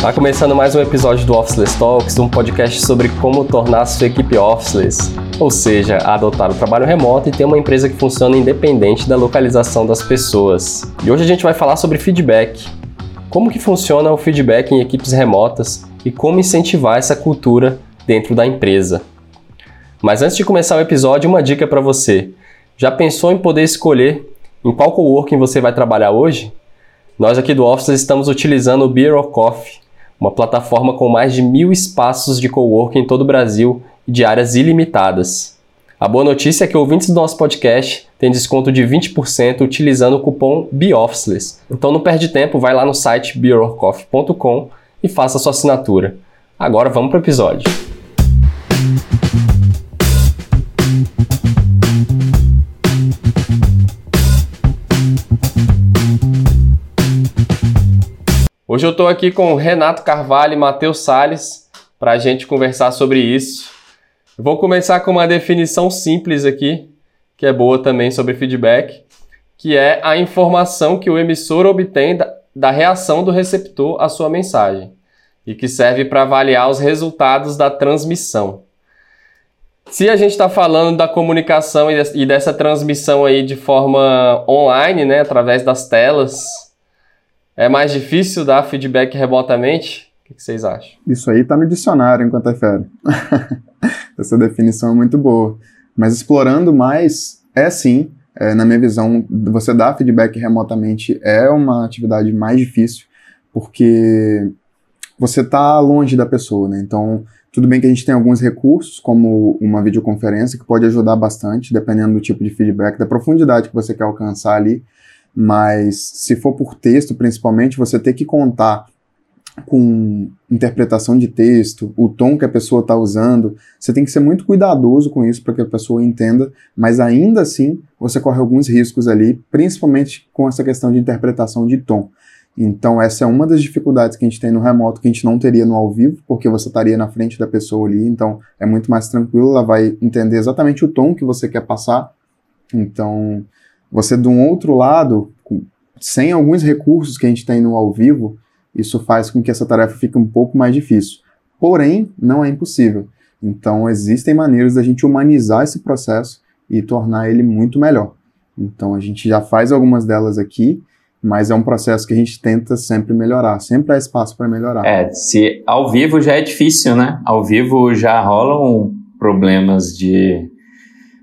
Tá começando mais um episódio do Officeless Talks, um podcast sobre como tornar sua equipe officeless, ou seja, adotar o trabalho remoto e ter uma empresa que funciona independente da localização das pessoas. E hoje a gente vai falar sobre feedback. Como que funciona o feedback em equipes remotas e como incentivar essa cultura dentro da empresa. Mas antes de começar o episódio, uma dica para você. Já pensou em poder escolher em qual coworking você vai trabalhar hoje? Nós aqui do Office estamos utilizando o Beer or Coffee, uma plataforma com mais de mil espaços de coworking em todo o Brasil e de áreas ilimitadas. A boa notícia é que ouvintes do nosso podcast têm desconto de 20% utilizando o cupom BeOfficeless. Então não perde tempo, vai lá no site beerorcoffee.com e faça sua assinatura. Agora vamos para o episódio. Hoje eu estou aqui com Renato Carvalho e Matheus Sales para a gente conversar sobre isso. vou começar com uma definição simples aqui, que é boa também sobre feedback, que é a informação que o emissor obtém da, da reação do receptor à sua mensagem e que serve para avaliar os resultados da transmissão. Se a gente está falando da comunicação e dessa transmissão aí de forma online, né, através das telas, é mais difícil dar feedback remotamente? O que vocês acham? Isso aí está no dicionário enquanto é fera. Essa definição é muito boa. Mas explorando mais, é sim, é, na minha visão, você dar feedback remotamente é uma atividade mais difícil, porque você está longe da pessoa, né? Então, tudo bem que a gente tem alguns recursos, como uma videoconferência, que pode ajudar bastante, dependendo do tipo de feedback, da profundidade que você quer alcançar ali mas se for por texto, principalmente, você ter que contar com interpretação de texto, o tom que a pessoa está usando, você tem que ser muito cuidadoso com isso para que a pessoa entenda, mas ainda assim você corre alguns riscos ali, principalmente com essa questão de interpretação de tom. Então, essa é uma das dificuldades que a gente tem no remoto que a gente não teria no ao vivo, porque você estaria na frente da pessoa ali, então é muito mais tranquilo, ela vai entender exatamente o tom que você quer passar. Então, você, de um outro lado, sem alguns recursos que a gente tem no ao vivo, isso faz com que essa tarefa fique um pouco mais difícil. Porém, não é impossível. Então, existem maneiras da gente humanizar esse processo e tornar ele muito melhor. Então, a gente já faz algumas delas aqui, mas é um processo que a gente tenta sempre melhorar, sempre há espaço para melhorar. É, se ao vivo já é difícil, né? Ao vivo já rolam problemas de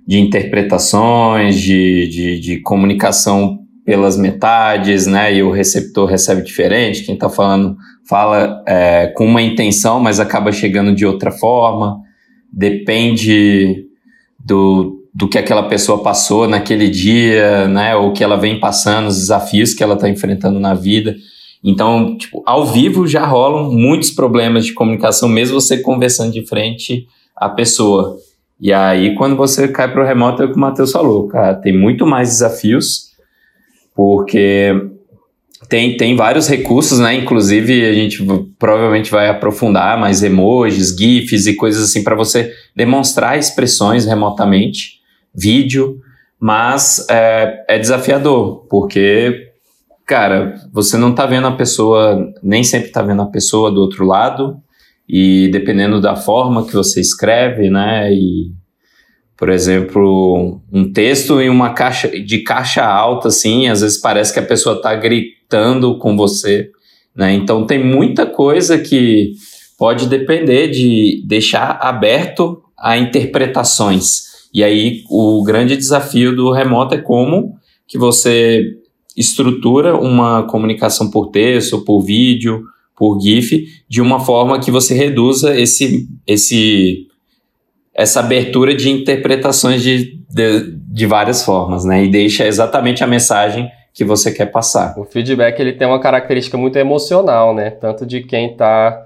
de interpretações, de, de, de, comunicação pelas metades, né? E o receptor recebe diferente. Quem está falando fala é, com uma intenção, mas acaba chegando de outra forma. Depende do, do que aquela pessoa passou naquele dia, né? Ou que ela vem passando, os desafios que ela está enfrentando na vida. Então, tipo, ao vivo já rolam muitos problemas de comunicação, mesmo você conversando de frente à pessoa. E aí, quando você cai para o remoto, é o que o Matheus falou, cara, tem muito mais desafios, porque tem, tem vários recursos, né? Inclusive, a gente provavelmente vai aprofundar mais emojis, GIFs e coisas assim para você demonstrar expressões remotamente, vídeo, mas é, é desafiador, porque, cara, você não tá vendo a pessoa, nem sempre tá vendo a pessoa do outro lado, e dependendo da forma que você escreve, né, e por exemplo, um texto em uma caixa de caixa alta assim, às vezes parece que a pessoa está gritando com você, né? Então tem muita coisa que pode depender de deixar aberto a interpretações. E aí o grande desafio do remoto é como que você estrutura uma comunicação por texto, por vídeo, por GIF, de uma forma que você reduza esse, esse, essa abertura de interpretações de, de, de várias formas, né? E deixa exatamente a mensagem que você quer passar. O feedback ele tem uma característica muito emocional, né? Tanto de quem está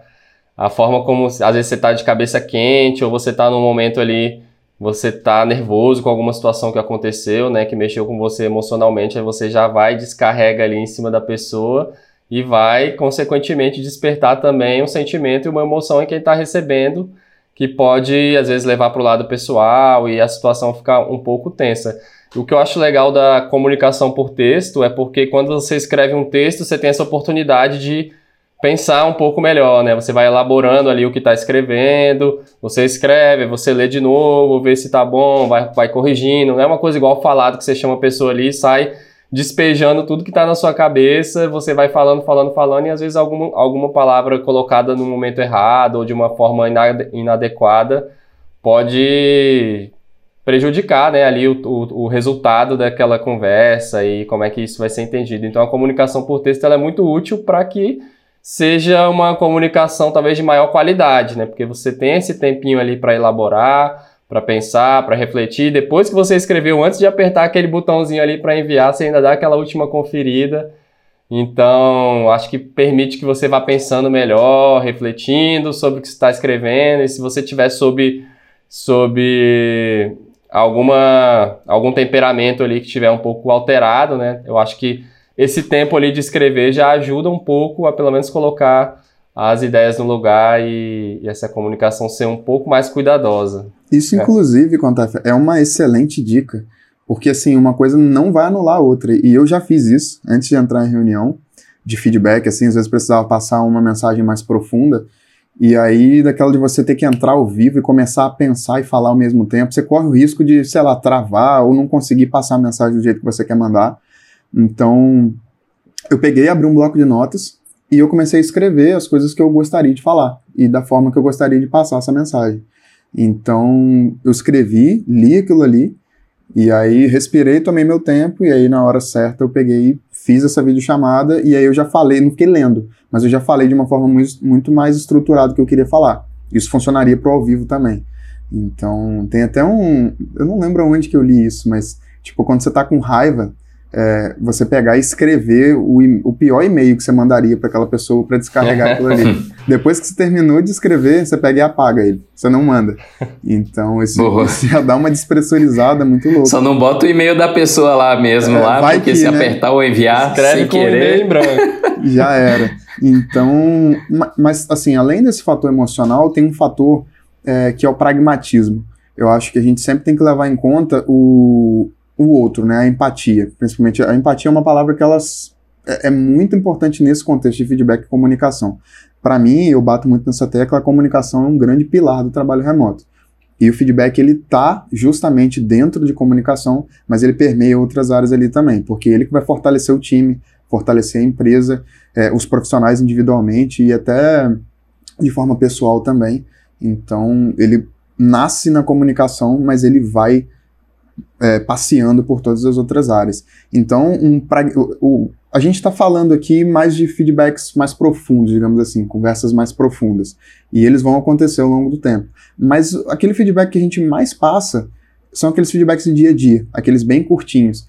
a forma como às vezes você está de cabeça quente ou você está num momento ali você está nervoso com alguma situação que aconteceu, né, que mexeu com você emocionalmente, aí você já vai descarrega ali em cima da pessoa e vai, consequentemente, despertar também um sentimento e uma emoção em quem está recebendo, que pode, às vezes, levar para o lado pessoal e a situação ficar um pouco tensa. O que eu acho legal da comunicação por texto é porque quando você escreve um texto, você tem essa oportunidade de pensar um pouco melhor, né? Você vai elaborando ali o que está escrevendo, você escreve, você lê de novo, vê se está bom, vai, vai corrigindo. Não é uma coisa igual falado que você chama a pessoa ali e sai despejando tudo que está na sua cabeça, você vai falando, falando, falando, e às vezes alguma, alguma palavra colocada no momento errado ou de uma forma inadequada pode prejudicar né, ali o, o, o, resultado daquela conversa e como é que isso vai ser entendido. Então a comunicação por texto é muito útil para que seja uma comunicação talvez de maior qualidade, né? Porque você tem esse tempinho ali para elaborar, para pensar, para refletir. Depois que você escreveu, antes de apertar aquele botãozinho ali para enviar, você ainda dá aquela última conferida. Então, acho que permite que você vá pensando melhor, refletindo sobre o que você está escrevendo. E se você tiver sob, sob alguma, algum temperamento ali que estiver um pouco alterado, né? Eu acho que esse tempo ali de escrever já ajuda um pouco a pelo menos colocar as ideias no lugar e, e essa comunicação ser um pouco mais cuidadosa. Isso, é. inclusive, Contaf, é uma excelente dica, porque assim, uma coisa não vai anular a outra. E eu já fiz isso antes de entrar em reunião de feedback, assim, às vezes precisava passar uma mensagem mais profunda. E aí, daquela de você ter que entrar ao vivo e começar a pensar e falar ao mesmo tempo, você corre o risco de, sei lá, travar ou não conseguir passar a mensagem do jeito que você quer mandar. Então, eu peguei, abri um bloco de notas, e eu comecei a escrever as coisas que eu gostaria de falar e da forma que eu gostaria de passar essa mensagem. Então, eu escrevi, li aquilo ali, e aí respirei, tomei meu tempo, e aí na hora certa eu peguei, fiz essa videochamada, e aí eu já falei, não fiquei lendo, mas eu já falei de uma forma muito, muito mais estruturada que eu queria falar. Isso funcionaria para o ao vivo também. Então, tem até um. Eu não lembro onde que eu li isso, mas, tipo, quando você tá com raiva, é, você pegar e escrever o, o pior e-mail que você mandaria para aquela pessoa para descarregar aquilo ali. Depois que você terminou de escrever, você pega e apaga ele. Você não manda. Então, esse, esse já dá uma despressurizada muito louca. Só não bota o e-mail da pessoa lá mesmo, é, lá, porque que, se né? apertar ou enviar, Escreve sem querer... em branco. já era. Então, mas assim, além desse fator emocional, tem um fator é, que é o pragmatismo. Eu acho que a gente sempre tem que levar em conta o, o outro, né? A empatia. Principalmente, a empatia é uma palavra que elas é, é muito importante nesse contexto de feedback e comunicação. Para mim, eu bato muito nessa tecla, a comunicação é um grande pilar do trabalho remoto. E o feedback ele tá justamente dentro de comunicação, mas ele permeia outras áreas ali também, porque ele que vai fortalecer o time, fortalecer a empresa, é, os profissionais individualmente e até de forma pessoal também. Então, ele nasce na comunicação, mas ele vai é, passeando por todas as outras áreas. Então, um, pra, o, o, a gente está falando aqui mais de feedbacks mais profundos, digamos assim, conversas mais profundas. E eles vão acontecer ao longo do tempo. Mas aquele feedback que a gente mais passa são aqueles feedbacks do dia a dia, aqueles bem curtinhos.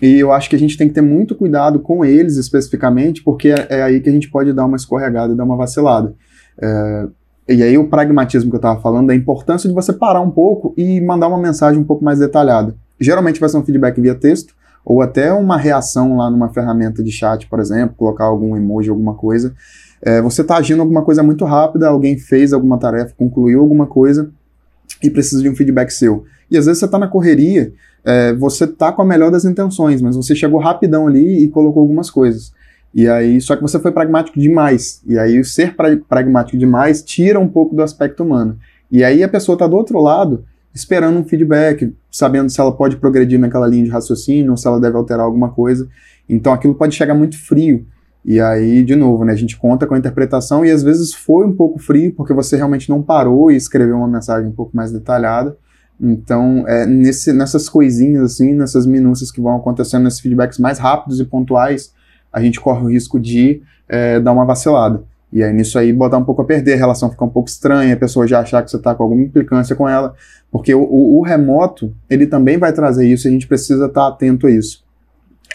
E eu acho que a gente tem que ter muito cuidado com eles especificamente, porque é, é aí que a gente pode dar uma escorregada e dar uma vacilada. É, e aí o pragmatismo que eu estava falando, a importância de você parar um pouco e mandar uma mensagem um pouco mais detalhada. Geralmente vai ser um feedback via texto, ou até uma reação lá numa ferramenta de chat, por exemplo, colocar algum emoji, alguma coisa. É, você está agindo alguma coisa muito rápida, alguém fez alguma tarefa, concluiu alguma coisa e precisa de um feedback seu. E às vezes você está na correria, é, você está com a melhor das intenções, mas você chegou rapidão ali e colocou algumas coisas. E aí, só que você foi pragmático demais. E aí, o ser pra, pragmático demais tira um pouco do aspecto humano. E aí, a pessoa está do outro lado, esperando um feedback, sabendo se ela pode progredir naquela linha de raciocínio, ou se ela deve alterar alguma coisa. Então, aquilo pode chegar muito frio. E aí, de novo, né, a gente conta com a interpretação e às vezes foi um pouco frio, porque você realmente não parou e escreveu uma mensagem um pouco mais detalhada. Então, é, nesse, nessas coisinhas, assim, nessas minúcias que vão acontecendo, nesses feedbacks mais rápidos e pontuais, a gente corre o risco de é, dar uma vacilada. E aí nisso aí botar um pouco a perder, a relação fica um pouco estranha, a pessoa já achar que você está com alguma implicância com ela, porque o, o, o, remoto, ele também vai trazer isso e a gente precisa estar tá atento a isso.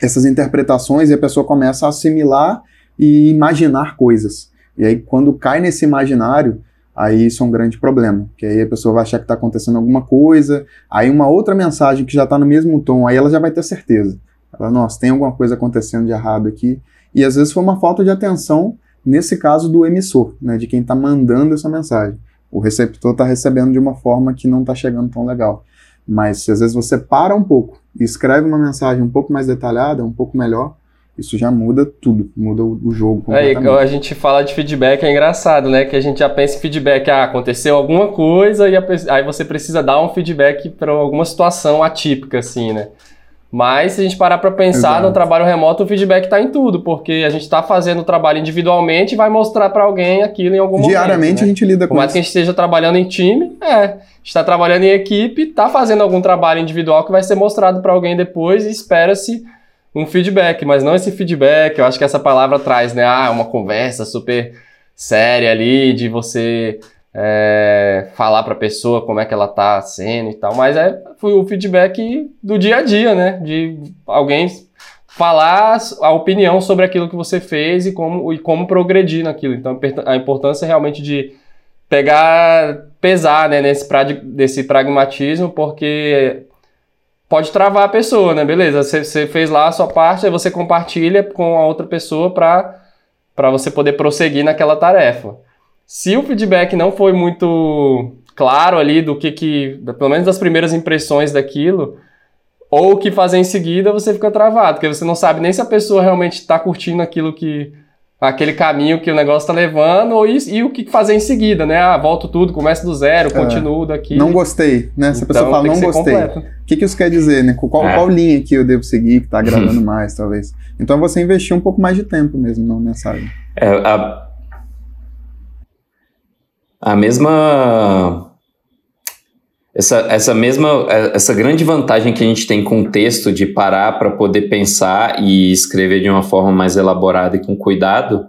Essas interpretações e a pessoa começa a assimilar e imaginar coisas. E aí quando cai nesse imaginário, aí isso é um grande problema, que aí a pessoa vai achar que está acontecendo alguma coisa, aí uma outra mensagem que já está no mesmo tom, aí ela já vai ter certeza. Ela, nossa, tem alguma coisa acontecendo de errado aqui. E às vezes foi uma falta de atenção, nesse caso do emissor, né, de quem está mandando essa mensagem. O receptor está recebendo de uma forma que não está chegando tão legal. Mas se às vezes você para um pouco e escreve uma mensagem um pouco mais detalhada, um pouco melhor, isso já muda tudo, muda o, jogo Aí, a gente fala de feedback, é engraçado, né? Que a gente já pensa em feedback, ah, aconteceu alguma coisa e a, aí você precisa dar um feedback para alguma situação atípica, assim, né? Mas se a gente parar para pensar Exato. no trabalho remoto, o feedback está em tudo, porque a gente está fazendo o trabalho individualmente e vai mostrar para alguém aquilo em algum momento. Diariamente né? a gente lida com Por mais que a gente esteja trabalhando em time, é, está trabalhando em equipe, está fazendo algum trabalho individual que vai ser mostrado para alguém depois e espera-se um feedback, mas não esse feedback, eu acho que essa palavra traz, né, ah, uma conversa super séria ali de você é, falar para a pessoa como é que ela tá sendo e tal, mas é foi o feedback do dia a dia, né? De alguém falar a opinião sobre aquilo que você fez e como, e como progredir naquilo. Então a importância realmente de pegar, pesar né, nesse desse pragmatismo, porque pode travar a pessoa, né? Beleza, você, você fez lá a sua parte, aí você compartilha com a outra pessoa para você poder prosseguir naquela tarefa. Se o feedback não foi muito claro ali do que que, pelo menos das primeiras impressões daquilo, ou o que fazer em seguida, você fica travado, porque você não sabe nem se a pessoa realmente está curtindo aquilo que aquele caminho que o negócio está levando ou isso, e o que fazer em seguida, né? Ah, volto tudo, começo do zero, é, continuo daqui. Não gostei, né? Se a pessoa então, fala não gostei, o que, que isso quer dizer, né? Qual, é. qual linha que eu devo seguir que está agradando mais, talvez? Então você investir um pouco mais de tempo mesmo na mensagem. É, a, a mesma essa, essa mesma essa grande vantagem que a gente tem com o texto de parar para poder pensar e escrever de uma forma mais elaborada e com cuidado,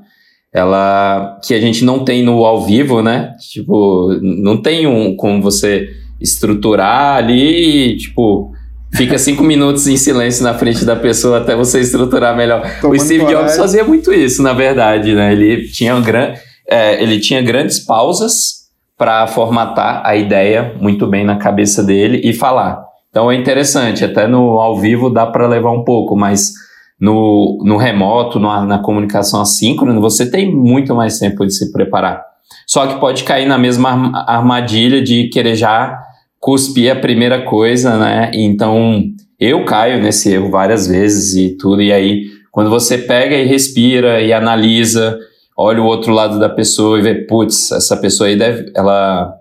ela que a gente não tem no ao vivo, né? Tipo, não tem um como você estruturar ali, tipo, fica cinco minutos em silêncio na frente da pessoa até você estruturar melhor. Tomando o Steve Jobs fazia muito isso, na verdade, né? Ele tinha um grande é, ele tinha grandes pausas para formatar a ideia muito bem na cabeça dele e falar. Então é interessante, até no ao vivo dá para levar um pouco, mas no, no remoto, no, na comunicação assíncrona, você tem muito mais tempo de se preparar. Só que pode cair na mesma armadilha de querer já cuspir a primeira coisa, né? Então eu caio nesse erro várias vezes e tudo, e aí quando você pega e respira e analisa olha o outro lado da pessoa e vê, putz, essa pessoa aí deve, ela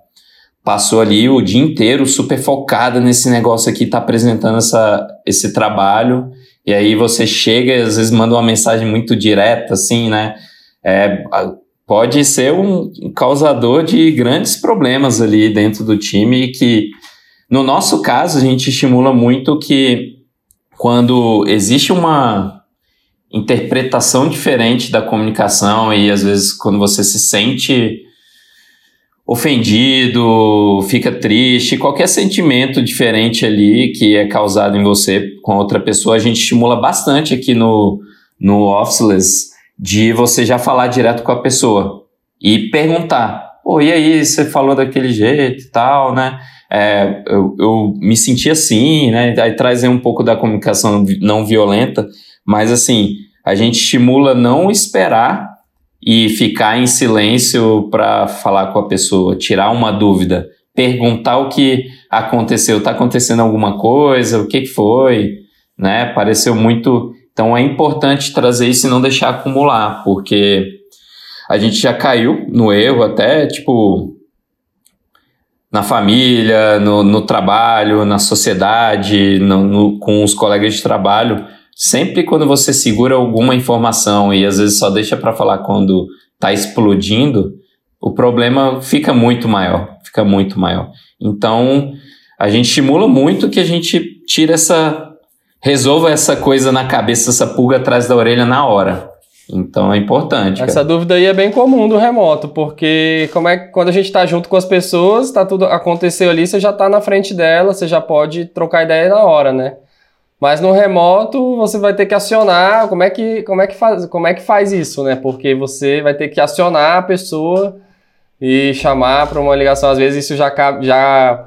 passou ali o dia inteiro super focada nesse negócio aqui, tá apresentando essa, esse trabalho, e aí você chega e às vezes manda uma mensagem muito direta, assim, né? É, pode ser um causador de grandes problemas ali dentro do time que, no nosso caso, a gente estimula muito que quando existe uma interpretação diferente da comunicação e às vezes quando você se sente ofendido, fica triste, qualquer sentimento diferente ali que é causado em você com outra pessoa, a gente estimula bastante aqui no, no Officeless de você já falar direto com a pessoa e perguntar, pô, e aí, você falou daquele jeito e tal, né? É, eu, eu me senti assim, né? Aí traz um pouco da comunicação não violenta, mas assim, a gente estimula não esperar e ficar em silêncio para falar com a pessoa, tirar uma dúvida, perguntar o que aconteceu, está acontecendo alguma coisa, o que, foi, né? Pareceu muito. Então é importante trazer isso e não deixar acumular, porque a gente já caiu no erro até, tipo, na família, no, no trabalho, na sociedade, no, no, com os colegas de trabalho sempre quando você segura alguma informação e às vezes só deixa para falar quando está explodindo, o problema fica muito maior, fica muito maior. Então, a gente estimula muito que a gente tire essa resolva essa coisa na cabeça, essa pulga atrás da orelha na hora. Então é importante. Essa cara. dúvida aí é bem comum do remoto, porque como é quando a gente está junto com as pessoas, tá tudo aconteceu ali, você já está na frente dela, você já pode trocar ideia na hora, né? Mas no remoto você vai ter que acionar, como é que, como é que, faz, como é que faz isso, né? Porque você vai ter que acionar a pessoa e chamar para uma ligação. Às vezes isso já, já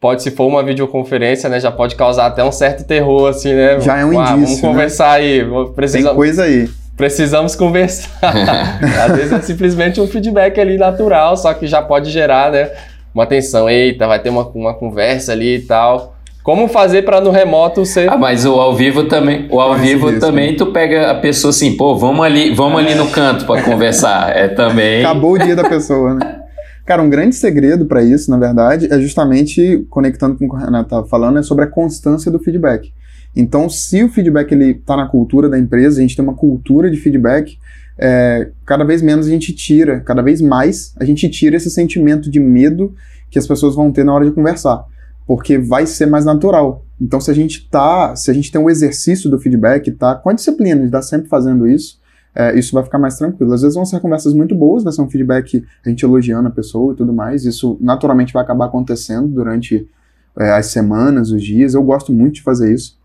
pode, se for uma videoconferência, né? Já pode causar até um certo terror, assim, né? Já é um ah, indício, Vamos né? conversar né? aí. Precisamos, Tem coisa aí. Precisamos conversar. Às vezes é simplesmente um feedback ali natural, só que já pode gerar, né? Uma tensão. Eita, vai ter uma, uma conversa ali e tal Como fazer para no remoto ser. Ah, mas o ao vivo também. O ao vivo isso, também, tu pega a pessoa assim, pô, vamos ali, vamos ali no canto para conversar. É também. Acabou o dia da pessoa, né? Cara, um grande segredo para isso, na verdade, é justamente conectando com o que o Renato estava falando, é sobre a constância do feedback. Então, se o feedback ele está na cultura da empresa, a gente tem uma cultura de feedback, é, cada vez menos a gente tira, cada vez mais a gente tira esse sentimento de medo que as pessoas vão ter na hora de conversar porque vai ser mais natural. Então, se a gente tá, se a gente tem um exercício do feedback, tá com a disciplina de estar sempre fazendo isso, é, isso vai ficar mais tranquilo. Às vezes vão ser conversas muito boas, vai ser um feedback a gente elogiando a pessoa e tudo mais. Isso naturalmente vai acabar acontecendo durante é, as semanas, os dias. Eu gosto muito de fazer isso,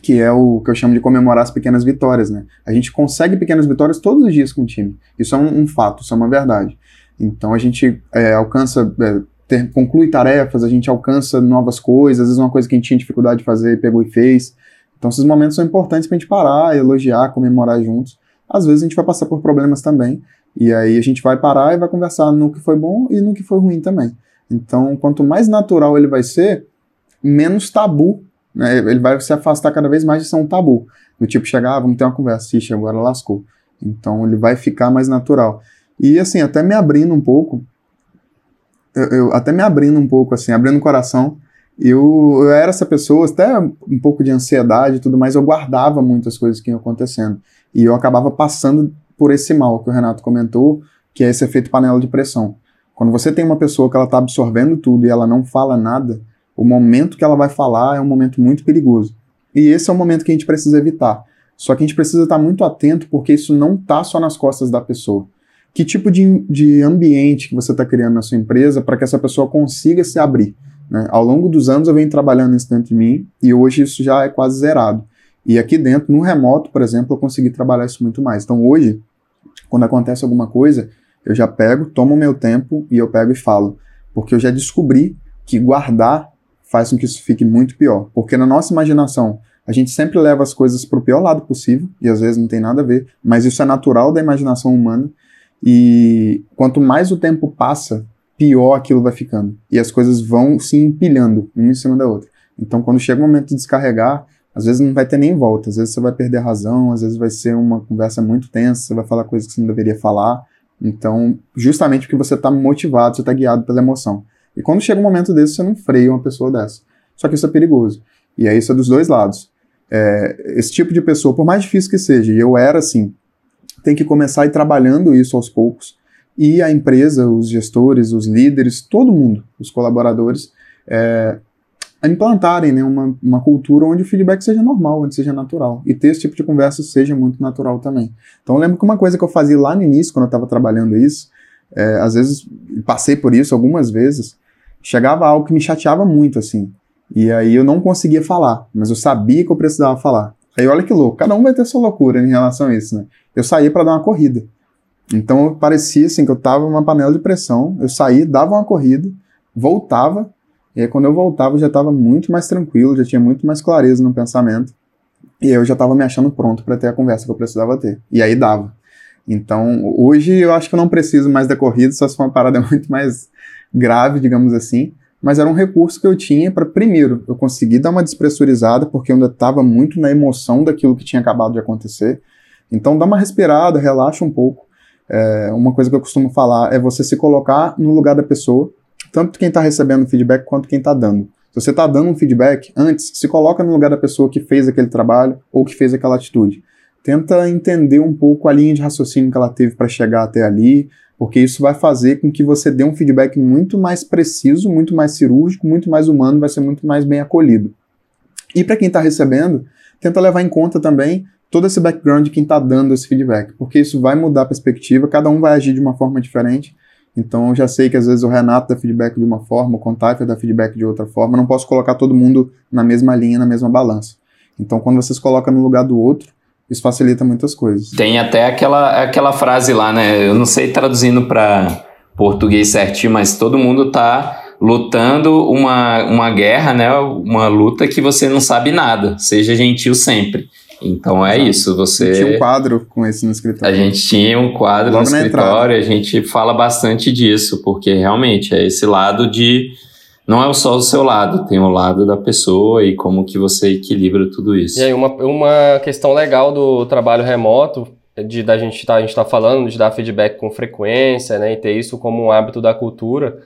que é o que eu chamo de comemorar as pequenas vitórias, né? A gente consegue pequenas vitórias todos os dias com o time. Isso é um, um fato, isso é uma verdade. Então a gente é, alcança é, ter, conclui tarefas, a gente alcança novas coisas, às vezes uma coisa que a gente tinha dificuldade de fazer, pegou e fez. Então esses momentos são importantes para a gente parar, elogiar, comemorar juntos. Às vezes a gente vai passar por problemas também, e aí a gente vai parar e vai conversar no que foi bom e no que foi ruim também. Então, quanto mais natural ele vai ser, menos tabu, né? ele vai se afastar cada vez mais de ser um tabu. Do tipo, chegar, ah, vamos ter uma conversa, ixi, agora lascou. Então ele vai ficar mais natural. E assim, até me abrindo um pouco, eu, eu, até me abrindo um pouco, assim, abrindo o coração, eu, eu era essa pessoa, até um pouco de ansiedade e tudo mais, eu guardava muitas coisas que iam acontecendo. E eu acabava passando por esse mal que o Renato comentou, que é esse efeito panela de pressão. Quando você tem uma pessoa que ela está absorvendo tudo e ela não fala nada, o momento que ela vai falar é um momento muito perigoso. E esse é o momento que a gente precisa evitar. Só que a gente precisa estar muito atento porque isso não está só nas costas da pessoa que tipo de, de ambiente que você está criando na sua empresa para que essa pessoa consiga se abrir. Né? Ao longo dos anos eu venho trabalhando isso dentro de mim e hoje isso já é quase zerado. E aqui dentro, no remoto, por exemplo, eu consegui trabalhar isso muito mais. Então hoje, quando acontece alguma coisa, eu já pego, tomo meu tempo e eu pego e falo. Porque eu já descobri que guardar faz com que isso fique muito pior. Porque na nossa imaginação, a gente sempre leva as coisas para o pior lado possível, e às vezes não tem nada a ver, mas isso é natural da imaginação humana. E quanto mais o tempo passa, pior aquilo vai ficando. E as coisas vão se empilhando, uma em cima da outra. Então, quando chega o momento de descarregar, às vezes não vai ter nem volta. Às vezes você vai perder a razão, às vezes vai ser uma conversa muito tensa, você vai falar coisas que você não deveria falar. Então, justamente porque você está motivado, você está guiado pela emoção. E quando chega um momento desse, você não freia uma pessoa dessa. Só que isso é perigoso. E aí isso é dos dois lados. É, esse tipo de pessoa, por mais difícil que seja, e eu era assim, tem que começar a ir trabalhando isso aos poucos. E a empresa, os gestores, os líderes, todo mundo, os colaboradores, é, implantarem né, uma, uma cultura onde o feedback seja normal, onde seja natural. E ter esse tipo de conversa seja muito natural também. Então eu lembro que uma coisa que eu fazia lá no início, quando eu estava trabalhando isso, é, às vezes passei por isso algumas vezes, chegava algo que me chateava muito, assim. E aí eu não conseguia falar, mas eu sabia que eu precisava falar. Aí olha que louco, cada um vai ter sua loucura em relação a isso, né? Eu saía para dar uma corrida. Então parecia assim que eu tava numa panela de pressão, eu saía, dava uma corrida, voltava, e aí quando eu voltava eu já estava muito mais tranquilo, já tinha muito mais clareza no pensamento. E eu já estava me achando pronto para ter a conversa que eu precisava ter. E aí dava. Então, hoje eu acho que eu não preciso mais da corrida, só se for uma parada muito mais grave, digamos assim mas era um recurso que eu tinha para, primeiro, eu conseguir dar uma despressurizada, porque eu ainda estava muito na emoção daquilo que tinha acabado de acontecer. Então, dá uma respirada, relaxa um pouco. É, uma coisa que eu costumo falar é você se colocar no lugar da pessoa, tanto quem está recebendo feedback quanto quem está dando. Se você está dando um feedback, antes, se coloca no lugar da pessoa que fez aquele trabalho ou que fez aquela atitude. Tenta entender um pouco a linha de raciocínio que ela teve para chegar até ali, porque isso vai fazer com que você dê um feedback muito mais preciso, muito mais cirúrgico, muito mais humano, vai ser muito mais bem acolhido. E para quem está recebendo, tenta levar em conta também todo esse background de quem está dando esse feedback, porque isso vai mudar a perspectiva, cada um vai agir de uma forma diferente. Então eu já sei que às vezes o Renato dá feedback de uma forma, o Contact dá feedback de outra forma, não posso colocar todo mundo na mesma linha, na mesma balança. Então quando vocês colocam no lugar do outro, isso facilita muitas coisas. Tem até aquela, aquela frase lá, né? Eu não sei traduzindo para português certinho, mas todo mundo tá lutando uma, uma guerra, né? Uma luta que você não sabe nada. Seja gentil sempre. Então é Exato. isso, você... Tinha um quadro com esse no escritório. A gente tinha um quadro Logo no escritório, a gente fala bastante disso, porque realmente é esse lado de não é só o seu lado, tem o lado da pessoa e como que você equilibra tudo isso. E aí, uma, uma questão legal do trabalho remoto, de da gente tá, a gente tá falando de dar feedback com frequência, né, e ter isso como um hábito da cultura,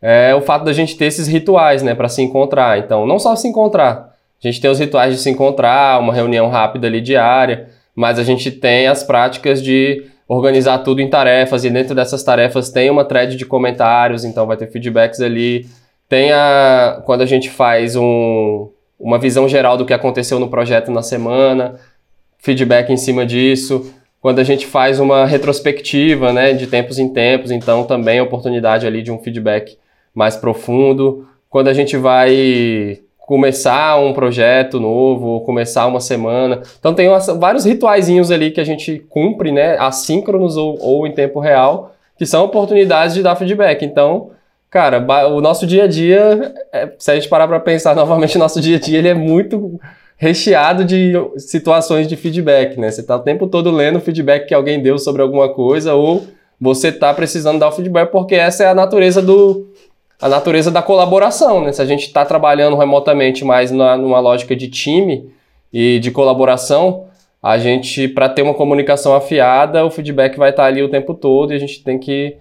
é o fato da gente ter esses rituais, né, para se encontrar. Então, não só se encontrar, a gente tem os rituais de se encontrar, uma reunião rápida ali diária, mas a gente tem as práticas de organizar tudo em tarefas e dentro dessas tarefas tem uma thread de comentários, então vai ter feedbacks ali. Tem a quando a gente faz um, uma visão geral do que aconteceu no projeto na semana, feedback em cima disso. Quando a gente faz uma retrospectiva, né, de tempos em tempos, então também a oportunidade ali de um feedback mais profundo. Quando a gente vai começar um projeto novo, ou começar uma semana. Então tem umas, vários rituaizinhos ali que a gente cumpre, né, assíncronos ou, ou em tempo real, que são oportunidades de dar feedback. Então, cara, o nosso dia a dia, é, se a gente parar para pensar novamente, nosso dia a dia ele é muito recheado de situações de feedback, né? Você está o tempo todo lendo o feedback que alguém deu sobre alguma coisa ou você está precisando dar o feedback porque essa é a natureza do, a natureza da colaboração, né? Se a gente está trabalhando remotamente mais na, numa lógica de time e de colaboração, a gente, para ter uma comunicação afiada, o feedback vai estar tá ali o tempo todo e a gente tem que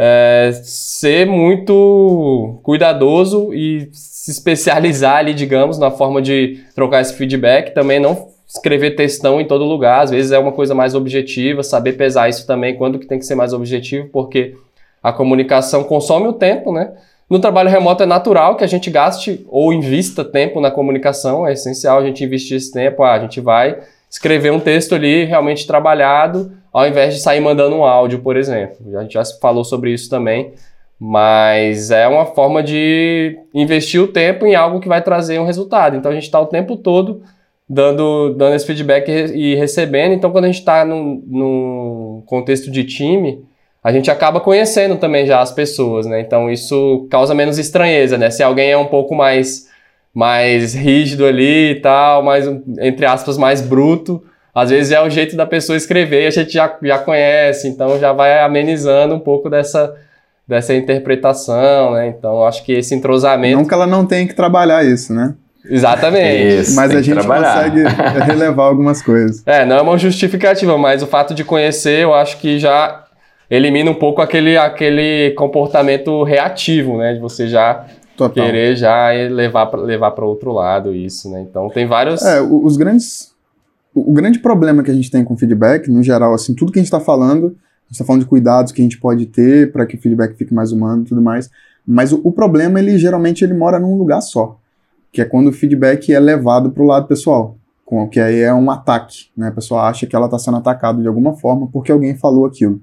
é, ser muito cuidadoso e se especializar ali, digamos, na forma de trocar esse feedback. Também não escrever textão em todo lugar, às vezes é uma coisa mais objetiva, saber pesar isso também, quando que tem que ser mais objetivo, porque a comunicação consome o tempo, né? No trabalho remoto é natural que a gente gaste ou invista tempo na comunicação, é essencial a gente investir esse tempo. Ah, a gente vai escrever um texto ali realmente trabalhado, ao invés de sair mandando um áudio, por exemplo. A gente já falou sobre isso também, mas é uma forma de investir o tempo em algo que vai trazer um resultado. Então a gente está o tempo todo dando, dando esse feedback e recebendo. Então quando a gente está num, num contexto de time, a gente acaba conhecendo também já as pessoas, né? Então isso causa menos estranheza, né? Se alguém é um pouco mais mais rígido ali e tal, mais entre aspas mais bruto, às vezes é o jeito da pessoa escrever, a gente já, já conhece, então já vai amenizando um pouco dessa dessa interpretação, né? Então acho que esse entrosamento Não que ela não tenha que trabalhar isso, né? Exatamente. Isso, mas a gente consegue relevar algumas coisas. É, não é uma justificativa, mas o fato de conhecer, eu acho que já elimina um pouco aquele, aquele comportamento reativo, né? De você já Total. querer já levar para levar para outro lado isso, né? Então tem vários. É, os grandes. O, grande problema que a gente tem com feedback, no geral, assim, tudo que a gente está falando, a gente está falando de cuidados que a gente pode ter para que o feedback fique mais humano e tudo mais. Mas o, o, problema, ele geralmente ele mora num lugar só, que é quando o feedback é levado para o lado pessoal, com, que aí é um ataque, né? A pessoa acha que ela está sendo atacada de alguma forma porque alguém falou aquilo.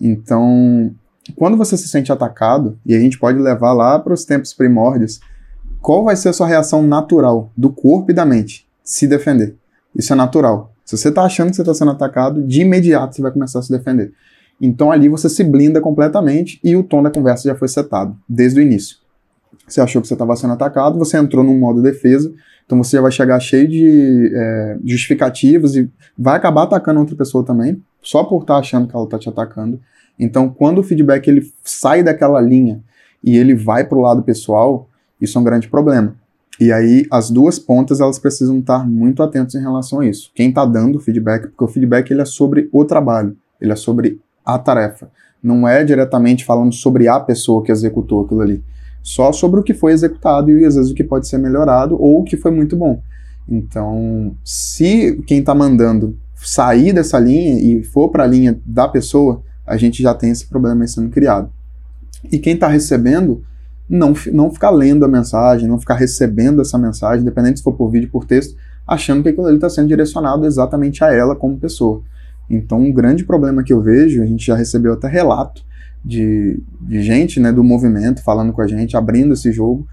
Então, quando você se sente atacado, e a gente pode levar lá para os tempos primórdios, qual vai ser a sua reação natural do corpo e da mente? Se defender. Isso é natural. Se você está achando que você está sendo atacado, de imediato você vai começar a se defender. Então ali você se blinda completamente e o tom da conversa já foi setado, desde o início. Você achou que você estava sendo atacado, você entrou num modo defesa, então você já vai chegar cheio de é, justificativas e vai acabar atacando outra pessoa também, só por estar tá achando que ela está te atacando. Então, quando o feedback ele sai daquela linha e ele vai para o lado pessoal, isso é um grande problema. E aí, as duas pontas elas precisam estar muito atentos em relação a isso. Quem está dando o feedback, porque o feedback ele é sobre o trabalho, ele é sobre a tarefa. Não é diretamente falando sobre a pessoa que executou aquilo ali. Só sobre o que foi executado e às vezes o que pode ser melhorado ou o que foi muito bom. Então, se quem está mandando sair dessa linha e for para a linha da pessoa, a gente já tem esse problema sendo criado. E quem está recebendo, não, não ficar lendo a mensagem, não ficar recebendo essa mensagem, independente se for por vídeo ou por texto, achando que aquilo ali está sendo direcionado exatamente a ela como pessoa. Então, um grande problema que eu vejo, a gente já recebeu até relato de, de gente né, do movimento falando com a gente, abrindo esse jogo,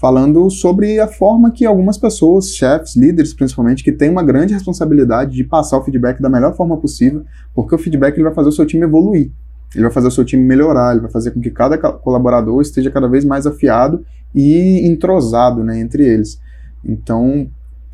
falando sobre a forma que algumas pessoas, chefes, líderes principalmente, que têm uma grande responsabilidade de passar o feedback da melhor forma possível, porque o feedback ele vai fazer o seu time evoluir, ele vai fazer o seu time melhorar, ele vai fazer com que cada colaborador esteja cada vez mais afiado e entrosado né, entre eles. Então,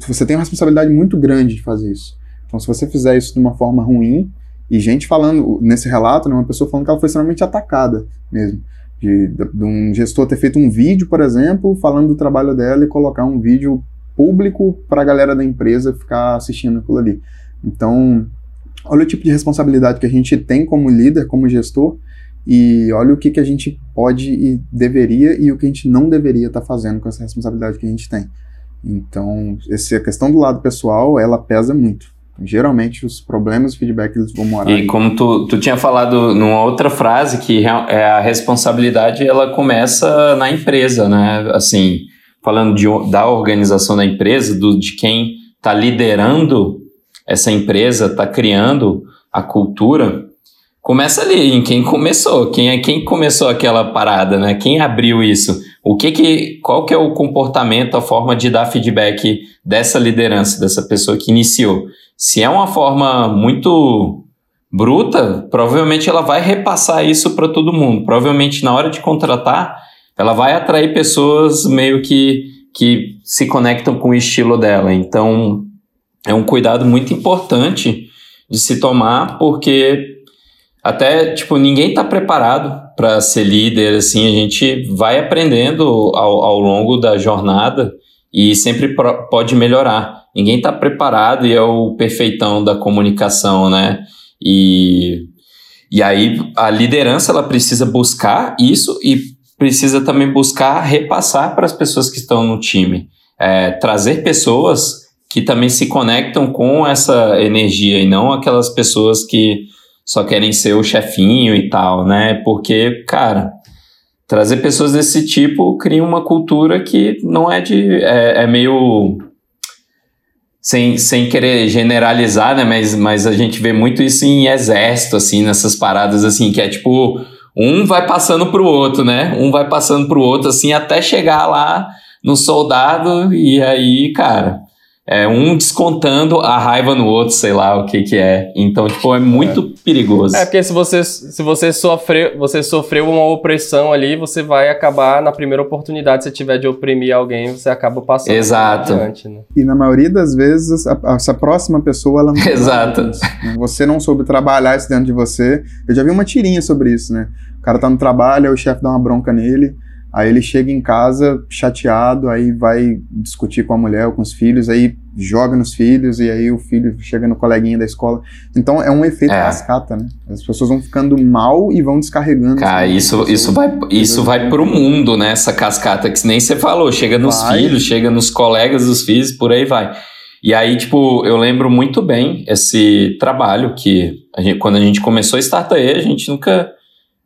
você tem uma responsabilidade muito grande de fazer isso. Então, se você fizer isso de uma forma ruim, e gente falando, nesse relato, né, uma pessoa falando que ela foi extremamente atacada mesmo. De, de, um gestor ter feito um vídeo, por exemplo, falando do trabalho dela e colocar um vídeo público para a galera da empresa ficar assistindo aquilo ali. Então, olha o tipo de responsabilidade que a gente tem como líder, como gestor, e olha o que, que a gente pode e deveria e o que a gente não deveria estar tá fazendo com essa responsabilidade que a gente tem. Então, essa questão do lado pessoal, ela pesa muito. Geralmente, os problemas do feedback eles vão morar. E aí. como tu, tu tinha falado numa outra frase, que é a responsabilidade ela começa na empresa, né? Assim, falando de, da organização da empresa, do, de quem está liderando essa empresa, está criando a cultura, começa ali, em quem começou, quem é quem começou aquela parada, né? Quem abriu isso? O que que, qual que é o comportamento, a forma de dar feedback dessa liderança, dessa pessoa que iniciou? Se é uma forma muito bruta, provavelmente ela vai repassar isso para todo mundo. Provavelmente na hora de contratar, ela vai atrair pessoas meio que que se conectam com o estilo dela. Então, é um cuidado muito importante de se tomar, porque até, tipo, ninguém está preparado para ser líder, assim, a gente vai aprendendo ao, ao longo da jornada e sempre pode melhorar. Ninguém está preparado e é o perfeitão da comunicação, né? E, e aí a liderança ela precisa buscar isso e precisa também buscar repassar para as pessoas que estão no time. É, trazer pessoas que também se conectam com essa energia e não aquelas pessoas que só querem ser o chefinho e tal, né? Porque, cara, trazer pessoas desse tipo cria uma cultura que não é de. é, é meio. Sem, sem querer generalizar, né? Mas, mas a gente vê muito isso em exército, assim, nessas paradas, assim, que é tipo. Um vai passando pro outro, né? Um vai passando pro outro, assim, até chegar lá no soldado, e aí, cara é, um descontando a raiva no outro, sei lá o que que é. Então, tipo, é muito é. perigoso. É, porque se você, se você, sofreu, você sofreu uma opressão ali, você vai acabar, na primeira oportunidade, se tiver de oprimir alguém, você acaba passando Exato. Adiante, né? E na maioria das vezes, a, a, essa próxima pessoa, ela não... Exato. Isso, né? Você não soube trabalhar isso dentro de você. Eu já vi uma tirinha sobre isso, né? O cara tá no trabalho, aí o chefe dá uma bronca nele, Aí ele chega em casa chateado, aí vai discutir com a mulher ou com os filhos, aí joga nos filhos e aí o filho chega no coleguinha da escola. Então é um efeito é. cascata, né? As pessoas vão ficando mal e vão descarregando. Cara, isso, isso vai, isso vai pro mundo, né? Essa cascata que nem você falou, chega nos vai. filhos, chega nos colegas dos filhos, por aí vai. E aí, tipo, eu lembro muito bem esse trabalho que a gente, quando a gente começou a Startup, a gente nunca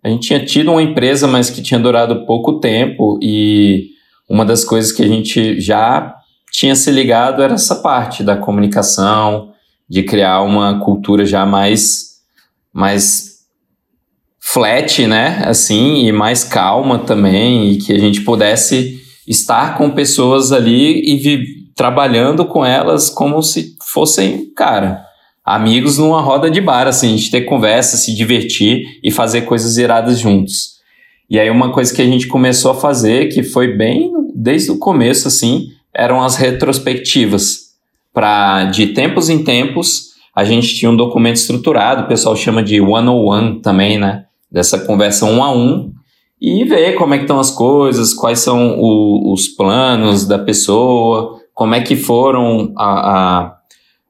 a gente tinha tido uma empresa, mas que tinha durado pouco tempo e uma das coisas que a gente já tinha se ligado era essa parte da comunicação, de criar uma cultura já mais mais flat, né? Assim, e mais calma também, e que a gente pudesse estar com pessoas ali e trabalhando com elas como se fossem, cara, amigos numa roda de bar, assim, a gente ter conversa, se divertir e fazer coisas iradas juntos. E aí uma coisa que a gente começou a fazer, que foi bem desde o começo, assim, eram as retrospectivas. Para de tempos em tempos, a gente tinha um documento estruturado, o pessoal chama de one-on-one também, né? Dessa conversa um a um, e ver como é que estão as coisas, quais são o, os planos da pessoa, como é que foram a, a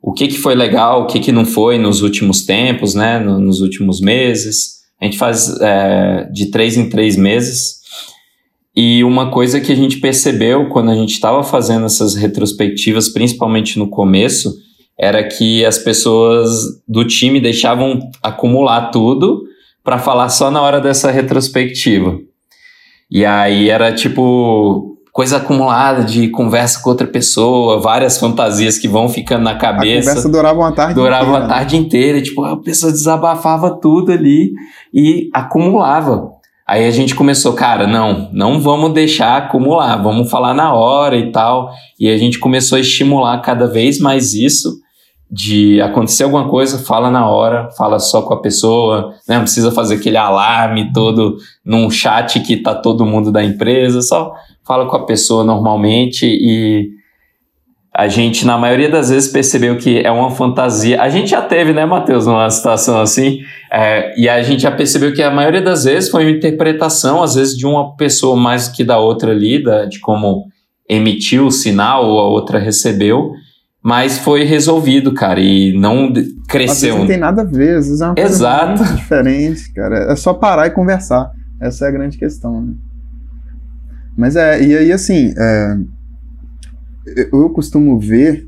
o que, que foi legal, o que, que não foi nos últimos tempos, né, no, nos últimos meses. A gente faz é, de três em três meses. E uma coisa que a gente percebeu quando a gente estava fazendo essas retrospectivas, principalmente no começo, era que as pessoas do time deixavam acumular tudo para falar só na hora dessa retrospectiva. E aí era tipo coisa acumulada de conversa com outra pessoa, várias fantasias que vão ficando na cabeça. A conversa durava uma tarde durava inteira. Durava uma tarde inteira, tipo, a pessoa desabafava tudo ali e acumulava. Aí a gente começou, cara, não, não vamos deixar acumular, vamos falar na hora e tal. E a gente começou a estimular cada vez mais isso de acontecer alguma coisa, fala na hora, fala só com a pessoa, né? não precisa fazer aquele alarme todo num chat que tá todo mundo da empresa, só fala com a pessoa normalmente e a gente, na maioria das vezes, percebeu que é uma fantasia. A gente já teve, né, Matheus, uma situação assim, é, e a gente já percebeu que a maioria das vezes foi uma interpretação, às vezes, de uma pessoa mais que da outra ali, da, de como emitiu o sinal ou a outra recebeu, mas foi resolvido, cara, e não cresceu. Não tem nada a ver, às vezes é uma coisa Exato. muito diferente, cara. É só parar e conversar. Essa é a grande questão, né? Mas é, e aí assim, é, eu costumo ver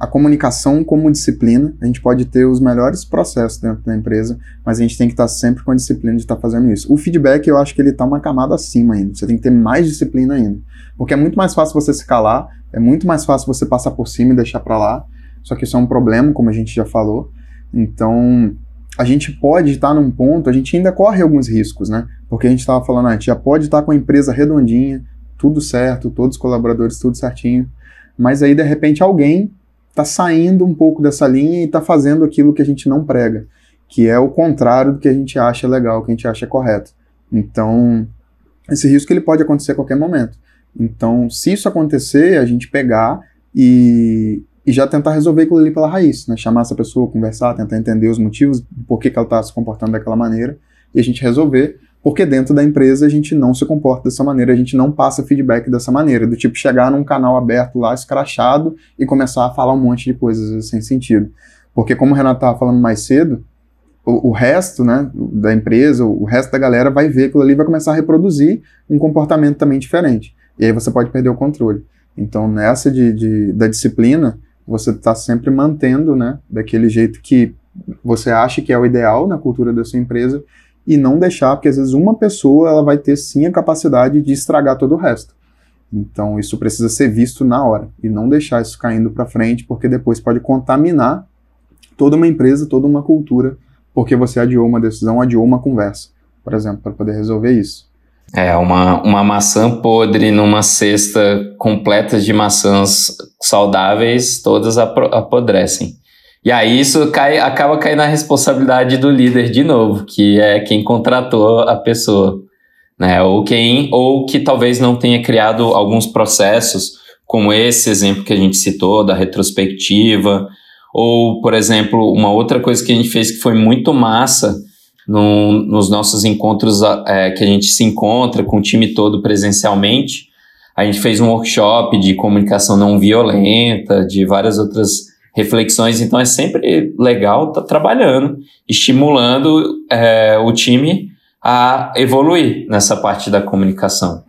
a comunicação como disciplina. A gente pode ter os melhores processos dentro da empresa, mas a gente tem que estar sempre com a disciplina de estar fazendo isso. O feedback, eu acho que ele está uma camada acima ainda. Você tem que ter mais disciplina ainda. Porque é muito mais fácil você se calar, é muito mais fácil você passar por cima e deixar para lá. Só que isso é um problema, como a gente já falou. Então, a gente pode estar num ponto, a gente ainda corre alguns riscos, né? Porque a gente estava falando, a gente já pode estar com a empresa redondinha, tudo certo, todos os colaboradores, tudo certinho. Mas aí, de repente, alguém está saindo um pouco dessa linha e está fazendo aquilo que a gente não prega, que é o contrário do que a gente acha legal, que a gente acha correto. Então, esse risco ele pode acontecer a qualquer momento. Então, se isso acontecer, a gente pegar e, e já tentar resolver aquilo ali pela raiz, né? Chamar essa pessoa, conversar, tentar entender os motivos, por que, que ela está se comportando daquela maneira, e a gente resolver porque dentro da empresa a gente não se comporta dessa maneira, a gente não passa feedback dessa maneira, do tipo chegar num canal aberto lá, escrachado, e começar a falar um monte de coisas sem sentido. Porque como o Renato estava falando mais cedo, o, o, resto né, da empresa, o resto da galera vai ver aquilo ali vai começar a reproduzir um comportamento também diferente. E aí você pode perder o controle. Então, nessa de, de da disciplina, você está sempre mantendo né, daquele jeito que você acha que é o ideal na cultura da sua empresa, e não deixar, porque às vezes uma pessoa ela vai ter sim a capacidade de estragar todo o resto. Então isso precisa ser visto na hora e não deixar isso caindo para frente, porque depois pode contaminar toda uma empresa, toda uma cultura, porque você adiou uma decisão, adiou uma conversa, por exemplo, para poder resolver isso. É, uma, uma maçã podre numa cesta completa de maçãs saudáveis, todas apodrecem. E aí isso cai, acaba caindo na responsabilidade do líder de novo, que é quem contratou a pessoa, né? Ou quem, ou que talvez não tenha criado alguns processos, como esse exemplo que a gente citou da retrospectiva, ou, por exemplo, uma outra coisa que a gente fez que foi muito massa no, nos nossos encontros é, que a gente se encontra com o time todo presencialmente. A gente fez um workshop de comunicação não violenta, de várias outras reflexões. Então é sempre legal estar tá trabalhando, estimulando é, o time a evoluir nessa parte da comunicação.